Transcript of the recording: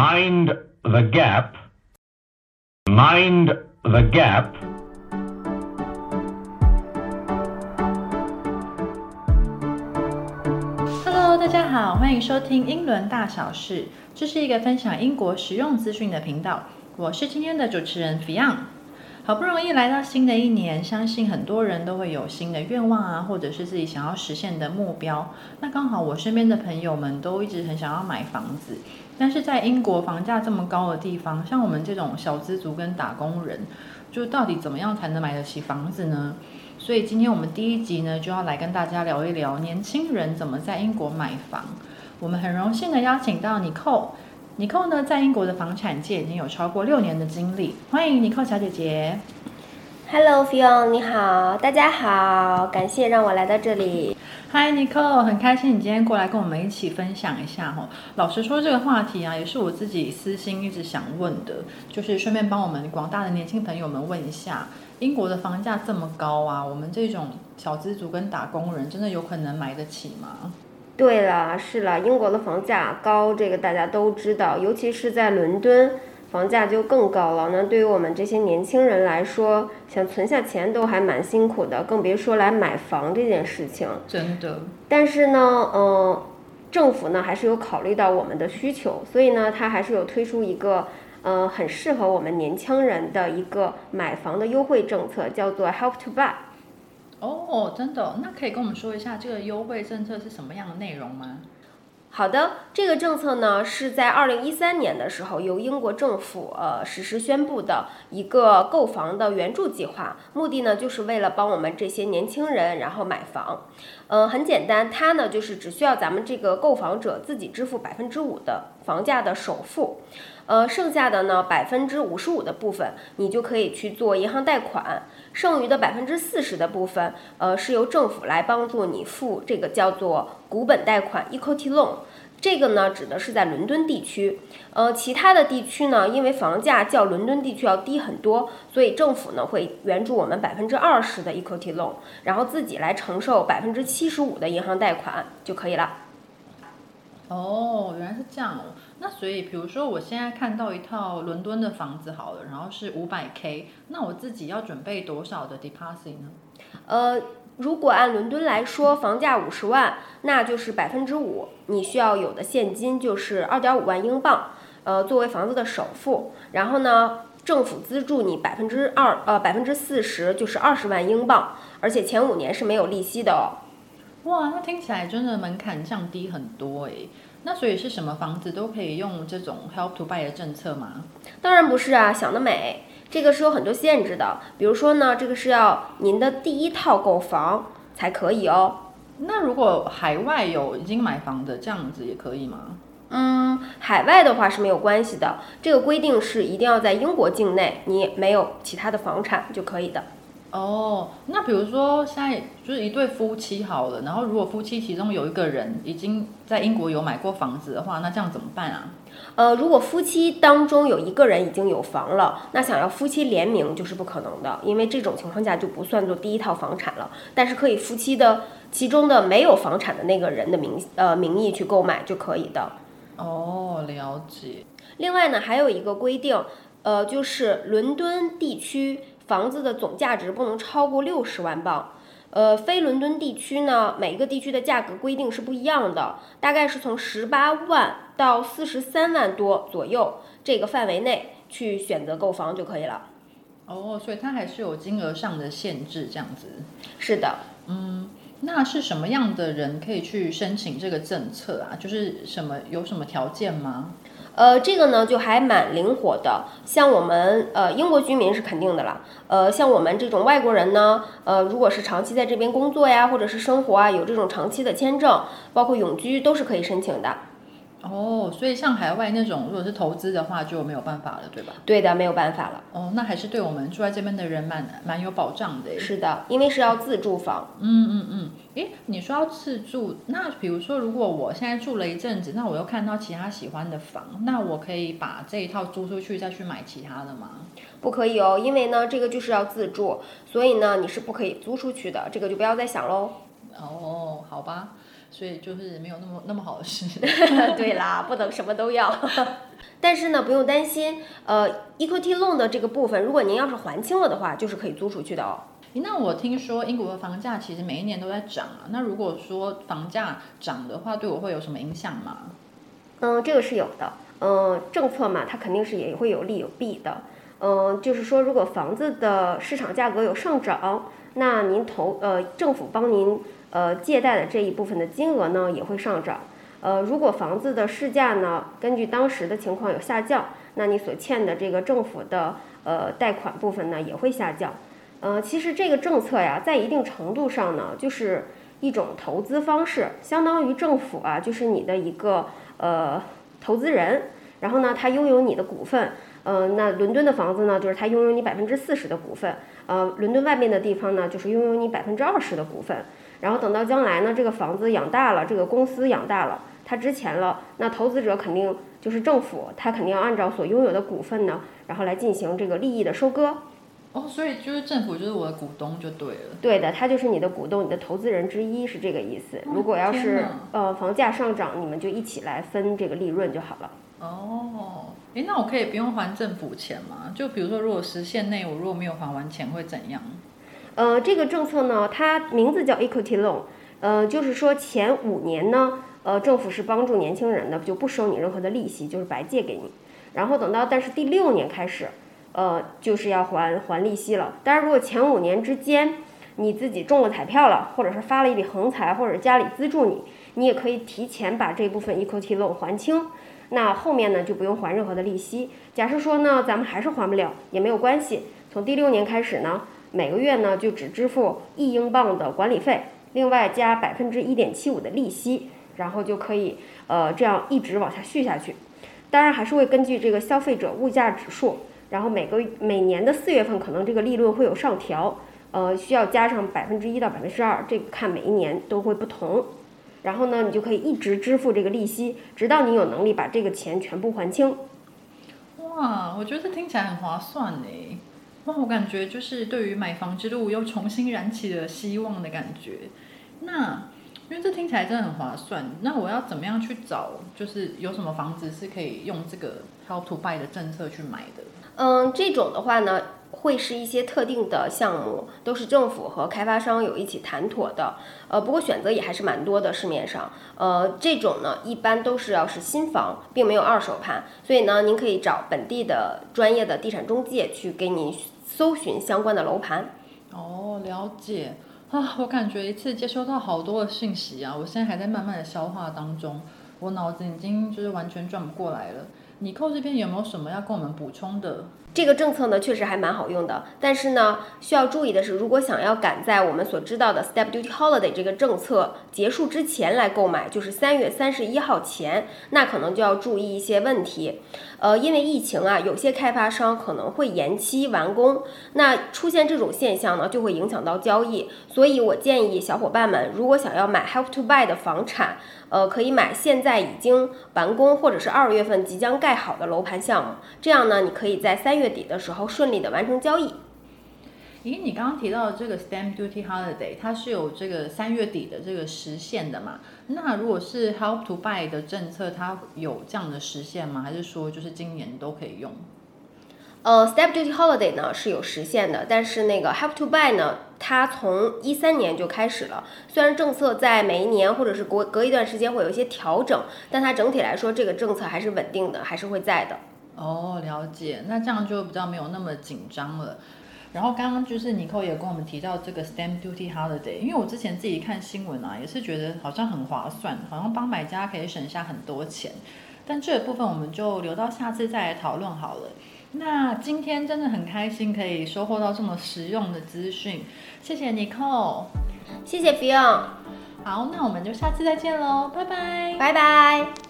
Mind the gap. Mind the gap. Hello，大家好，欢迎收听英伦大小事，这是一个分享英国实用资讯的频道。我是今天的主持人 Fion。好不容易来到新的一年，相信很多人都会有新的愿望啊，或者是自己想要实现的目标。那刚好我身边的朋友们都一直很想要买房子，但是在英国房价这么高的地方，像我们这种小资族跟打工人，就到底怎么样才能买得起房子呢？所以今天我们第一集呢，就要来跟大家聊一聊年轻人怎么在英国买房。我们很荣幸的邀请到 Nicole。Nicole 呢，在英国的房产界已经有超过六年的经历。欢迎 Nicole 小姐姐。Hello, Fion，你好，大家好，感谢让我来到这里。嗨，Nicole，很开心你今天过来跟我们一起分享一下哈。老实说，这个话题啊，也是我自己私心一直想问的，就是顺便帮我们广大的年轻朋友们问一下，英国的房价这么高啊，我们这种小资族跟打工人真的有可能买得起吗？对了，是了，英国的房价高，这个大家都知道，尤其是在伦敦，房价就更高了。那对于我们这些年轻人来说，想存下钱都还蛮辛苦的，更别说来买房这件事情。真的，但是呢，嗯、政府呢还是有考虑到我们的需求，所以呢，它还是有推出一个。呃，很适合我们年轻人的一个买房的优惠政策，叫做 Help to Buy。哦，真的，那可以跟我们说一下这个优惠政策是什么样的内容吗？好的，这个政策呢是在二零一三年的时候由英国政府呃实施宣布的一个购房的援助计划，目的呢就是为了帮我们这些年轻人然后买房。呃，很简单，它呢就是只需要咱们这个购房者自己支付百分之五的房价的首付，呃，剩下的呢百分之五十五的部分你就可以去做银行贷款，剩余的百分之四十的部分，呃，是由政府来帮助你付这个叫做股本贷款 （equity loan）。这个呢，指的是在伦敦地区，呃，其他的地区呢，因为房价较伦敦地区要低很多，所以政府呢会援助我们百分之二十的 equity loan，然后自己来承受百分之七十五的银行贷款就可以了。哦，原来是这样哦。那所以，比如说我现在看到一套伦敦的房子好了，然后是五百 K，那我自己要准备多少的 deposit 呢？呃，如果按伦敦来说，房价五十万，那就是百分之五，你需要有的现金就是二点五万英镑，呃，作为房子的首付。然后呢，政府资助你百分之二，呃，百分之四十，就是二十万英镑，而且前五年是没有利息的哦。哇，那听起来真的门槛降低很多诶。那所以是什么房子都可以用这种 Help to Buy 的政策吗？当然不是啊，想得美，这个是有很多限制的。比如说呢，这个是要您的第一套购房才可以哦。那如果海外有已经买房的，这样子也可以吗？嗯，海外的话是没有关系的，这个规定是一定要在英国境内，你没有其他的房产就可以的。哦，那比如说现在就是一对夫妻好了，然后如果夫妻其中有一个人已经在英国有买过房子的话，那这样怎么办啊？呃，如果夫妻当中有一个人已经有房了，那想要夫妻联名就是不可能的，因为这种情况下就不算作第一套房产了。但是可以夫妻的其中的没有房产的那个人的名呃名义去购买就可以的。哦，了解。另外呢，还有一个规定，呃，就是伦敦地区房子的总价值不能超过六十万镑。呃，非伦敦地区呢，每一个地区的价格规定是不一样的，大概是从十八万到四十三万多左右这个范围内去选择购房就可以了。哦，所以它还是有金额上的限制，这样子。是的，嗯，那是什么样的人可以去申请这个政策啊？就是什么有什么条件吗？呃，这个呢就还蛮灵活的，像我们呃英国居民是肯定的了，呃，像我们这种外国人呢，呃，如果是长期在这边工作呀，或者是生活啊，有这种长期的签证，包括永居都是可以申请的。哦，所以像海外那种，如果是投资的话，就没有办法了，对吧？对的，没有办法了。哦，那还是对我们住在这边的人蛮蛮有保障的。是的，因为是要自住房。嗯嗯嗯，诶，你说要自住，那比如说，如果我现在住了一阵子，那我又看到其他喜欢的房，那我可以把这一套租出去，再去买其他的吗？不可以哦，因为呢，这个就是要自住，所以呢，你是不可以租出去的，这个就不要再想喽。哦，好吧。所以就是没有那么那么好的事。对啦，不能什么都要。但是呢，不用担心，呃，equity loan 的这个部分，如果您要是还清了的话，就是可以租出去的哦。那我听说英国的房价其实每一年都在涨啊。那如果说房价涨的话，对我会有什么影响吗？嗯，这个是有的。嗯，政策嘛，它肯定是也会有利有弊的。嗯，就是说，如果房子的市场价格有上涨，那您投呃政府帮您呃借贷的这一部分的金额呢也会上涨。呃，如果房子的市价呢根据当时的情况有下降，那你所欠的这个政府的呃贷款部分呢也会下降。呃，其实这个政策呀，在一定程度上呢，就是一种投资方式，相当于政府啊，就是你的一个呃投资人，然后呢，他拥有你的股份。呃，那伦敦的房子呢，就是他拥有你百分之四十的股份。呃，伦敦外面的地方呢，就是拥有你百分之二十的股份。然后等到将来呢，这个房子养大了，这个公司养大了，它值钱了，那投资者肯定就是政府，他肯定要按照所拥有的股份呢，然后来进行这个利益的收割。哦，所以就是政府就是我的股东就对了。对的，他就是你的股东，你的投资人之一，是这个意思。如果要是呃房价上涨，你们就一起来分这个利润就好了。哦，诶，那我可以不用还政府钱吗？就比如说，如果时限内我如果没有还完钱会怎样？呃，这个政策呢，它名字叫 equity loan，呃，就是说前五年呢，呃，政府是帮助年轻人的，就不收你任何的利息，就是白借给你。然后等到但是第六年开始，呃，就是要还还利息了。当然，如果前五年之间你自己中了彩票了，或者是发了一笔横财，或者家里资助你，你也可以提前把这部分 equity loan 还清。那后面呢就不用还任何的利息。假设说呢，咱们还是还不了，也没有关系。从第六年开始呢，每个月呢就只支付一英镑的管理费，另外加百分之一点七五的利息，然后就可以呃这样一直往下续下去。当然还是会根据这个消费者物价指数，然后每个每年的四月份可能这个利润会有上调，呃需要加上百分之一到百分之二，这个看每一年都会不同。然后呢，你就可以一直支付这个利息，直到你有能力把这个钱全部还清。哇，我觉得听起来很划算呢。我感觉就是对于买房之路又重新燃起了希望的感觉。那因为这听起来真的很划算，那我要怎么样去找？就是有什么房子是可以用这个 Help to Buy 的政策去买的？嗯，这种的话呢，会是一些特定的项目，都是政府和开发商有一起谈妥的。呃，不过选择也还是蛮多的，市面上。呃，这种呢，一般都是要是新房，并没有二手盘，所以呢，您可以找本地的专业的地产中介去给您搜寻相关的楼盘。哦，了解啊，我感觉一次接收到好多的信息啊，我现在还在慢慢的消化当中，我脑子已经就是完全转不过来了。你扣这边有没有什么要跟我们补充的？这个政策呢，确实还蛮好用的，但是呢，需要注意的是，如果想要赶在我们所知道的 Step Duty Holiday 这个政策结束之前来购买，就是三月三十一号前，那可能就要注意一些问题。呃，因为疫情啊，有些开发商可能会延期完工，那出现这种现象呢，就会影响到交易。所以我建议小伙伴们，如果想要买 Help to Buy 的房产，呃，可以买现在已经完工或者是二月份即将盖好的楼盘项目，这样呢，你可以在三月月底的时候顺利的完成交易。咦，你刚刚提到的这个 Stamp Duty Holiday，它是有这个三月底的这个时限的嘛？那如果是 Help to Buy 的政策，它有这样的时限吗？还是说就是今年都可以用？呃，Step Duty Holiday 呢是有时限的，但是那个 Help to Buy 呢，它从一三年就开始了。虽然政策在每一年或者是隔隔一段时间会有一些调整，但它整体来说这个政策还是稳定的，还是会在的。哦，了解，那这样就比较没有那么紧张了。然后刚刚就是尼寇也跟我们提到这个 Stamp Duty Holiday，因为我之前自己看新闻啊，也是觉得好像很划算，好像帮买家可以省下很多钱。但这个部分我们就留到下次再来讨论好了。那今天真的很开心可以收获到这么实用的资讯，谢谢尼寇。谢谢 Fion，好，那我们就下次再见喽，拜拜。拜拜。